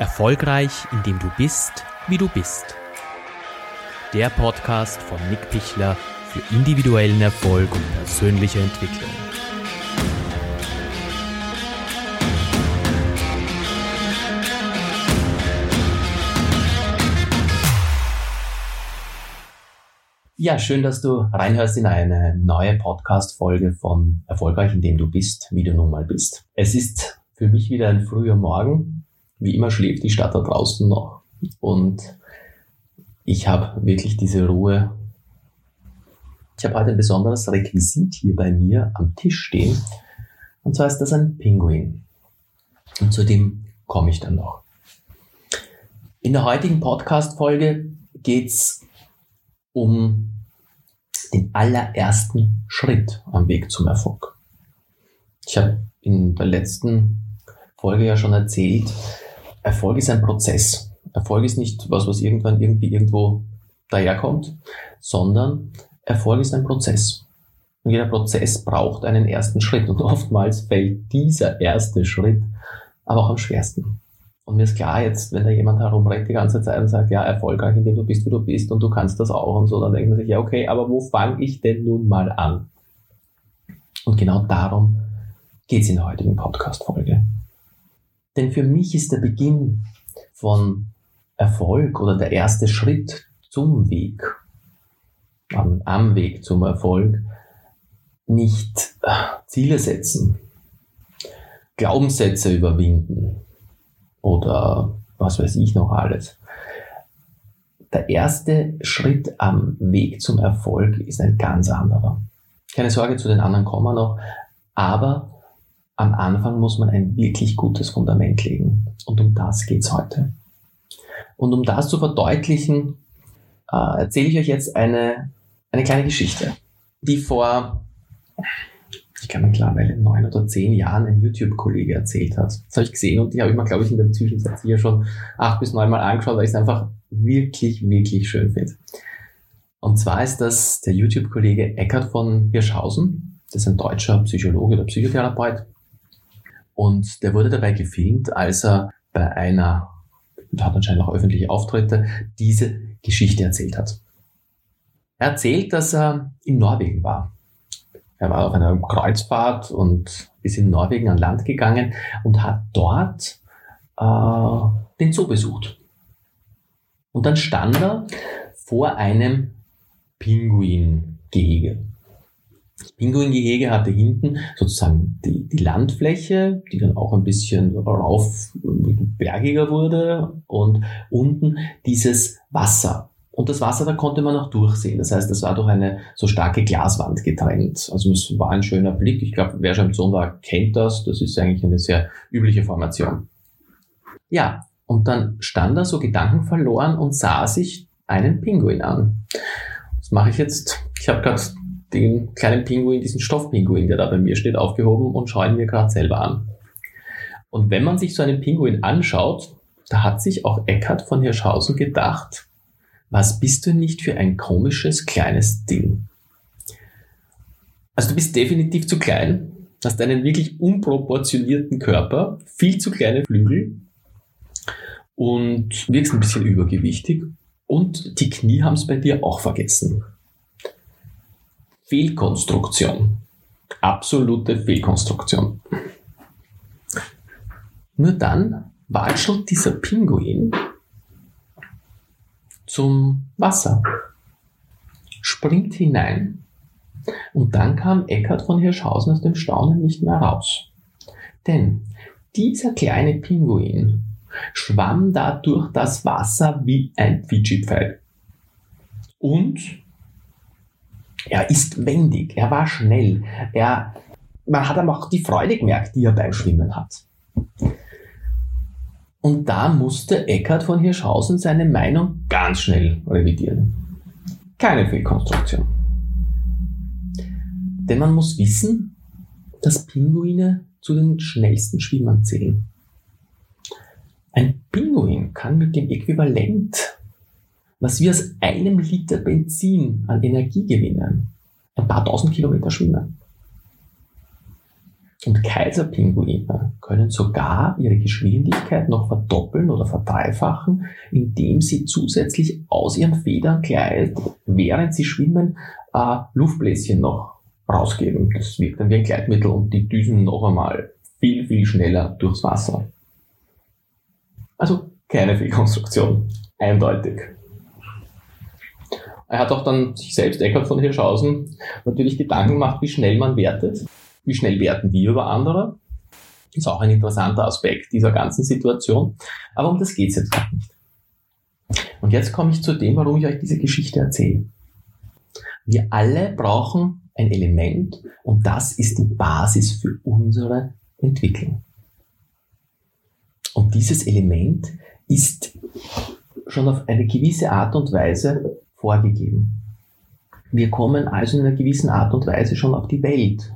Erfolgreich, indem du bist, wie du bist. Der Podcast von Nick Pichler für individuellen Erfolg und persönliche Entwicklung. Ja, schön, dass du reinhörst in eine neue Podcast-Folge von Erfolgreich, indem du bist, wie du nun mal bist. Es ist für mich wieder ein früher Morgen. Wie immer schläft die Stadt da draußen noch. Und ich habe wirklich diese Ruhe. Ich habe heute ein besonderes Requisit hier bei mir am Tisch stehen. Und zwar ist das ein Pinguin. Und zu dem komme ich dann noch. In der heutigen Podcast-Folge geht's um den allerersten Schritt am Weg zum Erfolg. Ich habe in der letzten Folge ja schon erzählt, Erfolg ist ein Prozess. Erfolg ist nicht was, was irgendwann irgendwie irgendwo daherkommt, sondern Erfolg ist ein Prozess. Und jeder Prozess braucht einen ersten Schritt und oftmals fällt dieser erste Schritt aber auch am schwersten. Und mir ist klar, jetzt, wenn da jemand herumrennt die ganze Zeit und sagt, ja, erfolgreich, indem du bist, wie du bist und du kannst das auch und so, dann denkt man sich, ja, okay, aber wo fange ich denn nun mal an? Und genau darum geht es in der heutigen Podcast-Folge. Denn für mich ist der Beginn von Erfolg oder der erste Schritt zum Weg, am, am Weg zum Erfolg, nicht äh, Ziele setzen, Glaubenssätze überwinden, oder was weiß ich noch alles. Der erste Schritt am Weg zum Erfolg ist ein ganz anderer. Keine Sorge, zu den anderen kommen wir noch, aber am Anfang muss man ein wirklich gutes Fundament legen. Und um das geht's heute. Und um das zu verdeutlichen, äh, erzähle ich euch jetzt eine, eine kleine Geschichte, die vor ich kann mittlerweile neun oder zehn Jahren ein YouTube-Kollege erzählt hat. Das habe ich gesehen und die habe ich mir, glaube ich, in der Zwischenzeit hier schon acht bis neun Mal angeschaut, weil ich es einfach wirklich, wirklich schön finde. Und zwar ist das der YouTube-Kollege Eckhard von Hirschhausen. Das ist ein deutscher Psychologe oder Psychotherapeut. Und der wurde dabei gefilmt, als er bei einer, da hat anscheinend auch öffentliche Auftritte, diese Geschichte erzählt hat. Er erzählt, dass er in Norwegen war er war auf einer Kreuzfahrt und ist in Norwegen an Land gegangen und hat dort äh, den Zoo besucht. Und dann stand er vor einem Pinguingehege. Das Pinguingehege hatte hinten sozusagen die, die Landfläche, die dann auch ein bisschen rauf bergiger wurde und unten dieses Wasser. Und das Wasser, da konnte man auch durchsehen. Das heißt, das war durch eine so starke Glaswand getrennt. Also es war ein schöner Blick. Ich glaube, wer schon im Zoo war, kennt das. Das ist eigentlich eine sehr übliche Formation. Ja, und dann stand er so Gedanken verloren und sah sich einen Pinguin an. Was mache ich jetzt? Ich habe gerade den kleinen Pinguin, diesen Stoffpinguin, der da bei mir steht, aufgehoben und schaue ihn mir gerade selber an. Und wenn man sich so einen Pinguin anschaut, da hat sich auch Eckhard von Hirschhausen gedacht, was bist du nicht für ein komisches kleines Ding? Also du bist definitiv zu klein, hast einen wirklich unproportionierten Körper, viel zu kleine Flügel und wirkst ein bisschen übergewichtig und die Knie haben es bei dir auch vergessen. Fehlkonstruktion. Absolute Fehlkonstruktion. Nur dann watschelt dieser Pinguin zum Wasser, springt hinein und dann kam Eckhard von Hirschhausen aus dem Staunen nicht mehr raus. Denn dieser kleine Pinguin schwamm da durch das Wasser wie ein Fidschi-Pfeil. Und er ist wendig, er war schnell, er, man hat aber auch die Freude gemerkt, die er beim Schwimmen hat. Und da musste Eckhard von Hirschhausen seine Meinung ganz schnell revidieren. Keine Fehlkonstruktion. Denn man muss wissen, dass Pinguine zu den schnellsten Schwimmern zählen. Ein Pinguin kann mit dem Äquivalent, was wir aus einem Liter Benzin an Energie gewinnen, ein paar tausend Kilometer schwimmen. Und Kaiserpinguine können sogar ihre Geschwindigkeit noch verdoppeln oder verdreifachen, indem sie zusätzlich aus ihren Federnkleid, während sie schwimmen, äh, Luftbläschen noch rausgeben. Das wirkt dann wie ein Gleitmittel und die düsen noch einmal viel, viel schneller durchs Wasser. Also keine Fehlkonstruktion. Eindeutig. Er hat auch dann sich selbst, Eckhard von Hirschhausen, natürlich Gedanken gemacht, wie schnell man wertet. Wie schnell werten wir über andere? Ist auch ein interessanter Aspekt dieser ganzen Situation. Aber um das geht es jetzt gar nicht. Und jetzt komme ich zu dem, warum ich euch diese Geschichte erzähle. Wir alle brauchen ein Element und das ist die Basis für unsere Entwicklung. Und dieses Element ist schon auf eine gewisse Art und Weise vorgegeben. Wir kommen also in einer gewissen Art und Weise schon auf die Welt.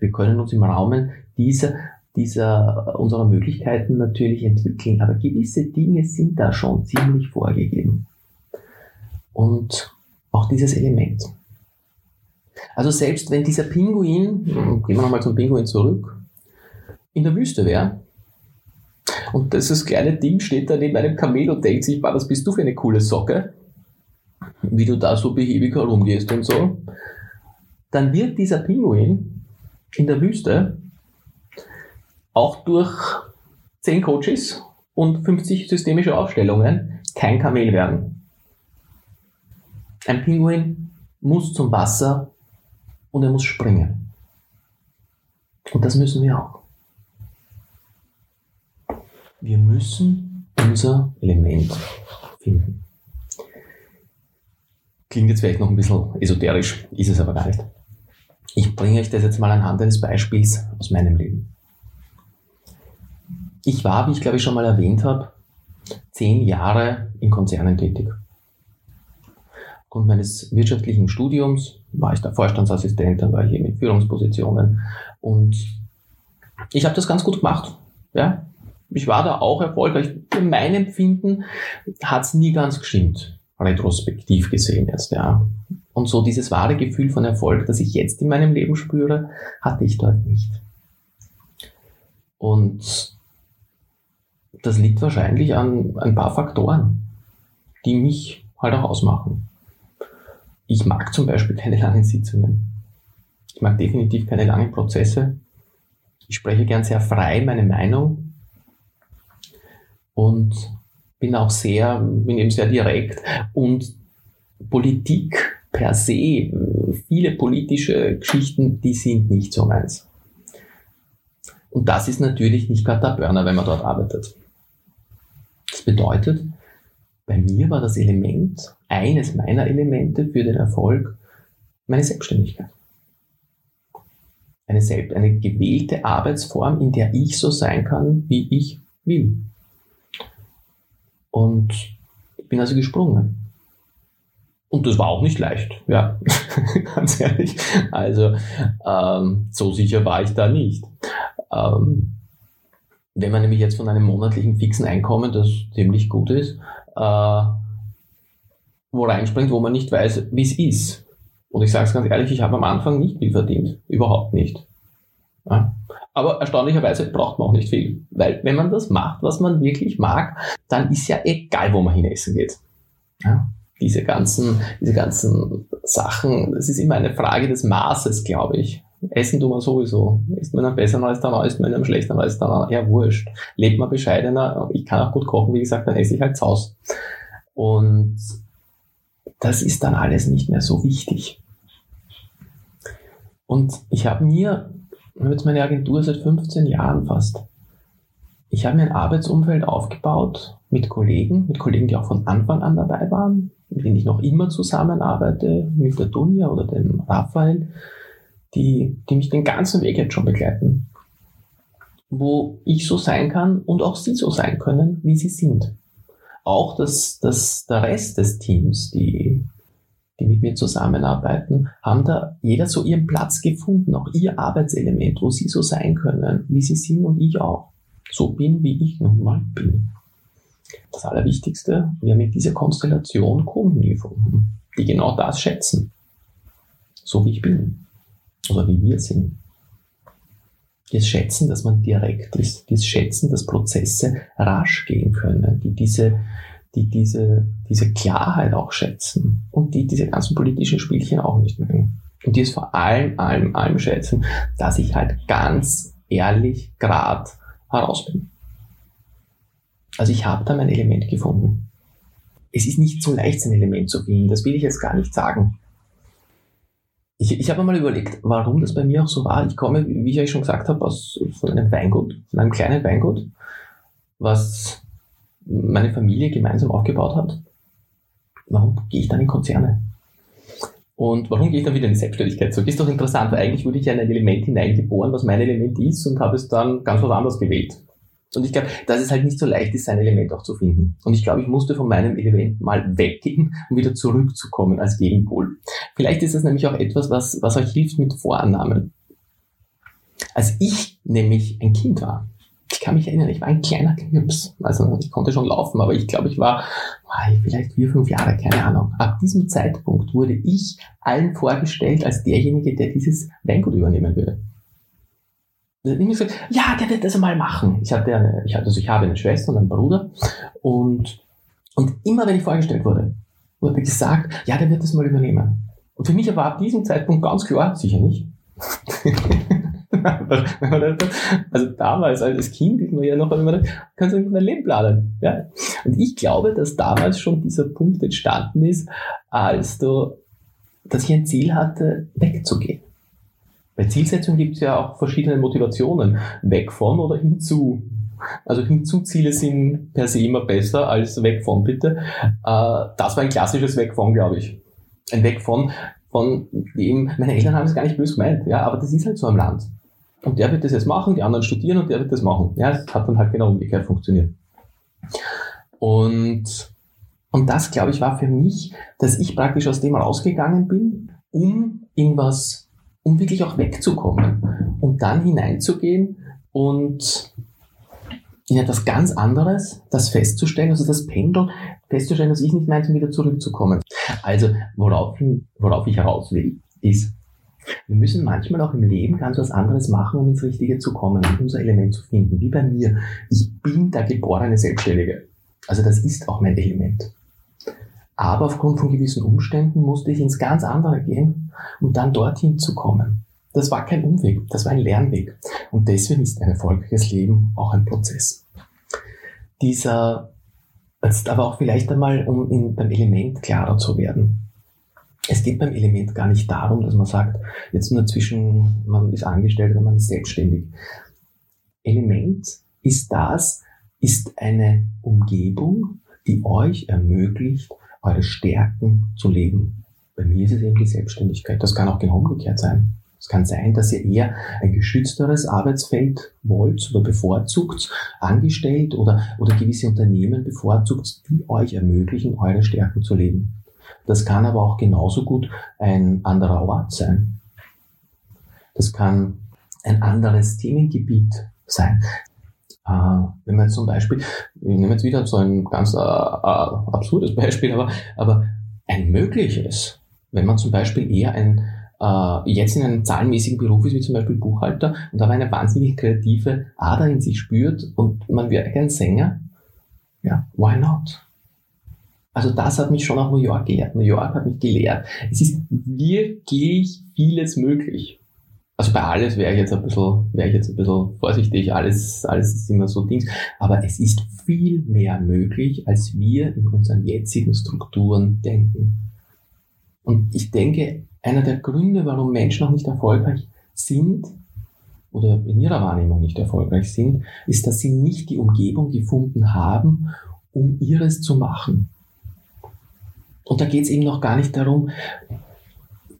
Wir können uns im Rahmen dieser, dieser unserer Möglichkeiten natürlich entwickeln, aber gewisse Dinge sind da schon ziemlich vorgegeben. Und auch dieses Element. Also selbst wenn dieser Pinguin, gehen wir nochmal zum Pinguin zurück, in der Wüste wäre, und dieses kleine Ding steht da neben einem Kamel und denkt sich, was bist du für eine coole Socke? Wie du da so behäbig herumgehst und so. Dann wird dieser Pinguin in der Wüste auch durch 10 Coaches und 50 systemische Aufstellungen kein Kamel werden. Ein Pinguin muss zum Wasser und er muss springen. Und das müssen wir auch. Wir müssen unser Element finden. Klingt jetzt vielleicht noch ein bisschen esoterisch, ist es aber gar nicht. Ich bringe euch das jetzt mal anhand eines Beispiels aus meinem Leben. Ich war, wie ich glaube ich schon mal erwähnt habe, zehn Jahre in Konzernen tätig. Aufgrund meines wirtschaftlichen Studiums war ich da Vorstandsassistent, dann war ich eben in Führungspositionen und ich habe das ganz gut gemacht. Ja, ich war da auch erfolgreich. Für mein Empfinden hat es nie ganz gestimmt, retrospektiv gesehen jetzt, ja. Und so dieses wahre Gefühl von Erfolg, das ich jetzt in meinem Leben spüre, hatte ich dort nicht. Und das liegt wahrscheinlich an ein paar Faktoren, die mich halt auch ausmachen. Ich mag zum Beispiel keine langen Sitzungen. Ich mag definitiv keine langen Prozesse. Ich spreche gern sehr frei meine Meinung und bin auch sehr, bin eben sehr direkt und Politik per se, viele politische Geschichten, die sind nicht so meins. Und das ist natürlich nicht gerade der Burner, wenn man dort arbeitet. Das bedeutet, bei mir war das Element, eines meiner Elemente für den Erfolg, meine Selbstständigkeit. Eine, selbst, eine gewählte Arbeitsform, in der ich so sein kann, wie ich will. Und ich bin also gesprungen. Und das war auch nicht leicht, ja, ganz ehrlich. Also ähm, so sicher war ich da nicht. Ähm, wenn man nämlich jetzt von einem monatlichen fixen Einkommen, das ziemlich gut ist, äh, wo reinspringt, wo man nicht weiß, wie es ist. Und ich sage es ganz ehrlich, ich habe am Anfang nicht viel verdient. Überhaupt nicht. Ja. Aber erstaunlicherweise braucht man auch nicht viel. Weil wenn man das macht, was man wirklich mag, dann ist ja egal, wo man hin essen geht. Ja. Diese ganzen, diese ganzen Sachen, das ist immer eine Frage des Maßes, glaube ich. Essen tun wir sowieso. Ist man einem besseren Restaurant, ist man in einem schlechteren Restaurant? Ja, wurscht. Lebt man bescheidener. Ich kann auch gut kochen, wie gesagt, dann esse ich halt zu Hause. Und das ist dann alles nicht mehr so wichtig. Und ich habe mir ich habe jetzt meine Agentur seit 15 Jahren fast. Ich habe mir ein Arbeitsumfeld aufgebaut mit Kollegen, mit Kollegen, die auch von Anfang an dabei waren, mit denen ich noch immer zusammenarbeite, mit der Dunja oder dem Raphael, die, die mich den ganzen Weg jetzt schon begleiten. Wo ich so sein kann und auch sie so sein können, wie sie sind. Auch dass, dass der Rest des Teams, die die mit mir zusammenarbeiten, haben da jeder so ihren Platz gefunden, auch ihr Arbeitselement, wo sie so sein können, wie sie sind und ich auch. So bin, wie ich nun mal bin. Das Allerwichtigste, wir haben mit dieser Konstellation Kunden gefunden, die genau das schätzen. So wie ich bin. Oder wie wir sind. das Schätzen, dass man direkt ist, das Schätzen, dass Prozesse rasch gehen können, die diese, die diese, diese Klarheit auch schätzen und die diese ganzen politischen Spielchen auch nicht mögen. Und die es vor allem, allem, allem schätzen, dass ich halt ganz ehrlich grad heraus bin. Also ich habe da mein Element gefunden. Es ist nicht so leicht, sein Element zu finden, das will ich jetzt gar nicht sagen. Ich, ich habe mal überlegt, warum das bei mir auch so war. Ich komme, wie ich euch schon gesagt habe, aus von einem Weingut, von einem kleinen Weingut, was meine Familie gemeinsam aufgebaut hat. Warum gehe ich dann in Konzerne? Und warum gehe ich dann wieder in die Selbstständigkeit zurück? Ist doch interessant, weil eigentlich wurde ich in ein Element hineingeboren, was mein Element ist und habe es dann ganz was anderes gewählt. Und ich glaube, dass es halt nicht so leicht ist, sein Element auch zu finden. Und ich glaube, ich musste von meinem Element mal weggehen, um wieder zurückzukommen als Gegenpol. Vielleicht ist das nämlich auch etwas, was, was euch hilft mit Vorannahmen. Als ich nämlich ein Kind war, ich kann mich erinnern, ich war ein kleiner Knirps. Also ich konnte schon laufen, aber ich glaube, ich war vielleicht vier, fünf Jahre, keine Ahnung. Ab diesem Zeitpunkt wurde ich allen vorgestellt als derjenige, der dieses Weingut übernehmen würde immer gesagt, ja, der wird das einmal machen. Ich hatte eine, ich hatte, also ich habe eine Schwester und einen Bruder und, und immer wenn ich vorgestellt wurde, wurde gesagt, ja, der wird das mal übernehmen. Und für mich war ab diesem Zeitpunkt ganz klar, sicher nicht. also damals als Kind ist man ja noch immer, kannst du mein Leben planen. Ja? Und ich glaube, dass damals schon dieser Punkt entstanden ist, als du, dass ich ein Ziel hatte, wegzugehen. Bei Zielsetzung gibt es ja auch verschiedene Motivationen. Weg von oder hinzu. Also hinzu-Ziele sind per se immer besser als weg von, bitte. Äh, das war ein klassisches Weg von, glaube ich. Ein Weg von, von dem, meine Eltern haben es gar nicht böse gemeint, ja, aber das ist halt so am Land. Und der wird das jetzt machen, die anderen studieren und der wird das machen. Ja, es hat dann halt genau umgekehrt funktioniert. Und, und das, glaube ich, war für mich, dass ich praktisch aus dem rausgegangen bin, um in was um wirklich auch wegzukommen und dann hineinzugehen und in etwas ganz anderes, das festzustellen, also das Pendel festzustellen, dass ich nicht meinte, wieder zurückzukommen. Also, worauf, worauf ich heraus will, ist, wir müssen manchmal auch im Leben ganz was anderes machen, um ins Richtige zu kommen, um unser Element zu finden. Wie bei mir. Ich bin der geborene Selbstständige. Also das ist auch mein Element. Aber aufgrund von gewissen Umständen musste ich ins ganz andere gehen, um dann dorthin zu kommen. Das war kein Umweg, das war ein Lernweg. Und deswegen ist ein erfolgreiches Leben auch ein Prozess. Dieser, jetzt aber auch vielleicht einmal, um in, beim Element klarer zu werden. Es geht beim Element gar nicht darum, dass man sagt, jetzt nur zwischen, man ist angestellt oder man ist selbstständig. Element ist das, ist eine Umgebung, die euch ermöglicht, eure Stärken zu leben. Bei mir ist es eben die Selbstständigkeit. Das kann auch genau umgekehrt sein. Es kann sein, dass ihr eher ein geschützteres Arbeitsfeld wollt oder bevorzugt, angestellt oder, oder gewisse Unternehmen bevorzugt, die euch ermöglichen, eure Stärken zu leben. Das kann aber auch genauso gut ein anderer Ort sein. Das kann ein anderes Themengebiet sein. Äh, wenn man zum Beispiel, ich nehme jetzt wieder so ein ganz äh, äh, absurdes Beispiel, aber, aber ein mögliches, wenn man zum Beispiel eher ein, äh, jetzt in einem zahlenmäßigen Beruf ist, wie zum Beispiel Buchhalter, und aber eine wahnsinnig kreative Ader in sich spürt und man wäre ein Sänger, ja, why not? Also das hat mich schon auch New York gelehrt. New York hat mich gelehrt. Es ist wirklich vieles möglich also bei alles wäre ich jetzt ein bisschen, wäre ich jetzt ein bisschen vorsichtig, alles, alles ist immer so Dings, aber es ist viel mehr möglich, als wir in unseren jetzigen Strukturen denken. Und ich denke, einer der Gründe, warum Menschen noch nicht erfolgreich sind, oder in ihrer Wahrnehmung nicht erfolgreich sind, ist, dass sie nicht die Umgebung gefunden haben, um ihres zu machen. Und da geht es eben noch gar nicht darum,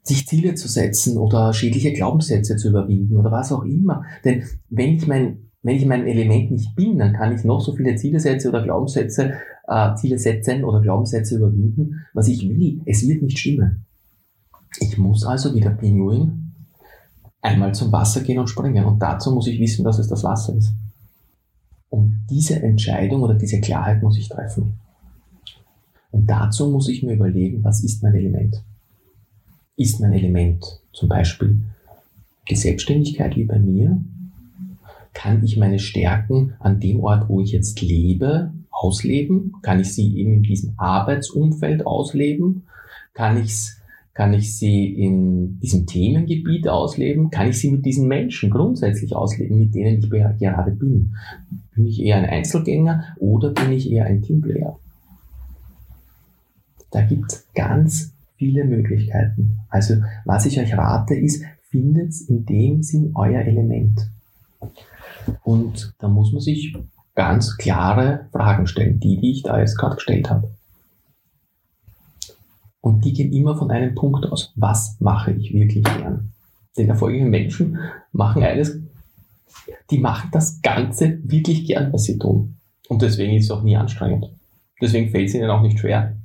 sich Ziele zu setzen oder schädliche Glaubenssätze zu überwinden oder was auch immer. Denn wenn ich mein wenn ich mein Element nicht bin, dann kann ich noch so viele Ziele setzen oder Glaubenssätze, äh, Ziele setzen oder Glaubenssätze überwinden, was ich will. Es wird nicht stimmen. Ich muss also wie der Pinguin einmal zum Wasser gehen und springen. Und dazu muss ich wissen, dass es das Wasser ist. Und diese Entscheidung oder diese Klarheit muss ich treffen. Und dazu muss ich mir überlegen, was ist mein Element ist mein Element zum Beispiel die Selbstständigkeit wie bei mir Kann ich meine Stärken an dem Ort, wo ich jetzt lebe, ausleben? Kann ich sie eben in diesem Arbeitsumfeld ausleben? Kann ich's kann ich sie in diesem Themengebiet ausleben? Kann ich sie mit diesen Menschen grundsätzlich ausleben, mit denen ich gerade bin? Bin ich eher ein Einzelgänger oder bin ich eher ein Teamplayer? Da gibt es ganz viele Möglichkeiten. Also was ich euch rate ist, findet in dem Sinn euer Element. Und da muss man sich ganz klare Fragen stellen, die, die ich da jetzt gerade gestellt habe. Und die gehen immer von einem Punkt aus. Was mache ich wirklich gern? Denn erfolgreiche Menschen machen eines, die machen das Ganze wirklich gern, was sie tun. Und deswegen ist es auch nie anstrengend. Deswegen fällt es ihnen auch nicht schwer.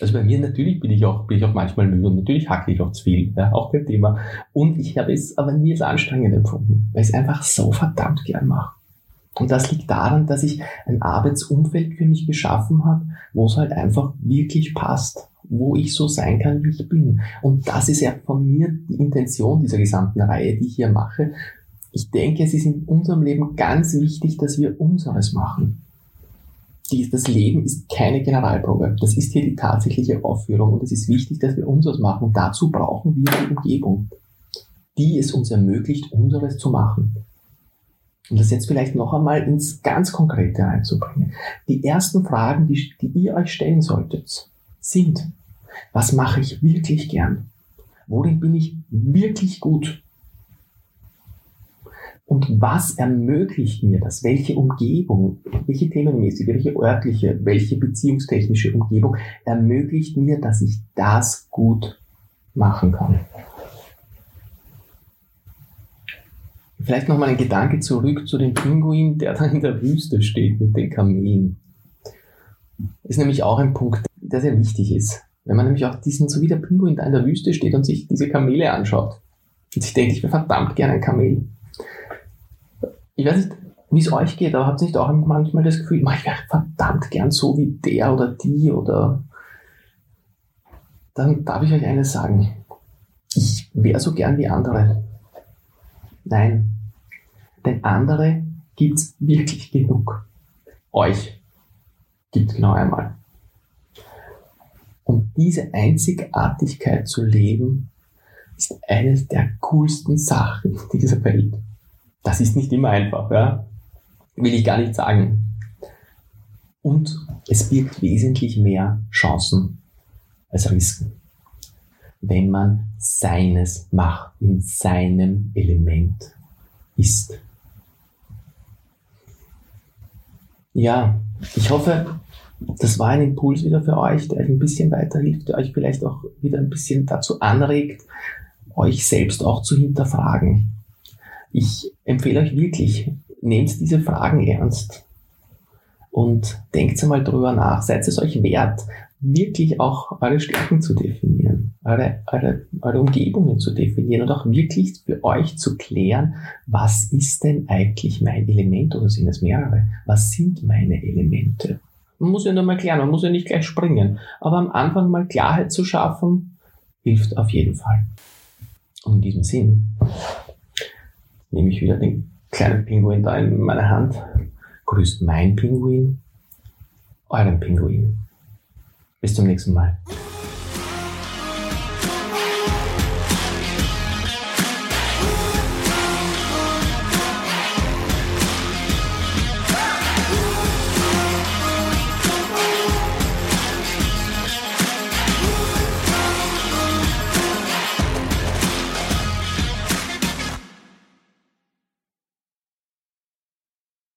Also bei mir natürlich bin ich auch, bin ich auch manchmal müde und natürlich hacke ich auch zu viel, ja, auch kein Thema. Und ich habe es aber nie als anstrengend empfunden, weil ich es einfach so verdammt gern mache. Und das liegt daran, dass ich ein Arbeitsumfeld für mich geschaffen habe, wo es halt einfach wirklich passt, wo ich so sein kann, wie ich bin. Und das ist ja von mir die Intention dieser gesamten Reihe, die ich hier mache. Ich denke, es ist in unserem Leben ganz wichtig, dass wir unseres machen. Das Leben ist keine Generalprobe. Das ist hier die tatsächliche Aufführung und es ist wichtig, dass wir unseres machen. Und dazu brauchen wir die Umgebung, die es uns ermöglicht, unseres zu machen. Und das jetzt vielleicht noch einmal ins ganz Konkrete einzubringen. Die ersten Fragen, die, die ihr euch stellen solltet, sind, was mache ich wirklich gern? Worin bin ich wirklich gut? Und was ermöglicht mir das? Welche Umgebung, welche themenmäßige, welche örtliche, welche beziehungstechnische Umgebung ermöglicht mir, dass ich das gut machen kann? Vielleicht noch mal ein Gedanke zurück zu dem Pinguin, der da in der Wüste steht mit den Kamelen. Ist nämlich auch ein Punkt, der sehr wichtig ist. Wenn man nämlich auch diesen, so wie der Pinguin da in der Wüste steht und sich diese Kamele anschaut und sich denkt, ich wäre verdammt gerne ein Kamel. Ich weiß nicht, wie es euch geht, aber habt ihr nicht auch manchmal das Gefühl, ich wäre verdammt gern so wie der oder die oder dann darf ich euch eines sagen. Ich wäre so gern wie andere. Nein, denn andere gibt's wirklich genug. Euch gibt genau einmal. Und diese Einzigartigkeit zu leben, ist eines der coolsten Sachen dieser Welt. Das ist nicht immer einfach, ja? will ich gar nicht sagen. Und es birgt wesentlich mehr Chancen als Risiken, wenn man seines macht, in seinem Element ist. Ja, ich hoffe, das war ein Impuls wieder für euch, der euch ein bisschen weiterhilft, der euch vielleicht auch wieder ein bisschen dazu anregt, euch selbst auch zu hinterfragen. Ich empfehle euch wirklich, nehmt diese Fragen ernst und denkt einmal drüber nach. Seid es euch wert, wirklich auch eure Stärken zu definieren, eure, eure, eure Umgebungen zu definieren und auch wirklich für euch zu klären, was ist denn eigentlich mein Element oder sind es mehrere? Was sind meine Elemente? Man muss ja nur mal klären, man muss ja nicht gleich springen, aber am Anfang mal Klarheit zu schaffen, hilft auf jeden Fall. Und in diesem Sinn nehme ich wieder den kleinen Pinguin da in meine Hand, grüßt mein Pinguin, euren Pinguin. Bis zum nächsten Mal.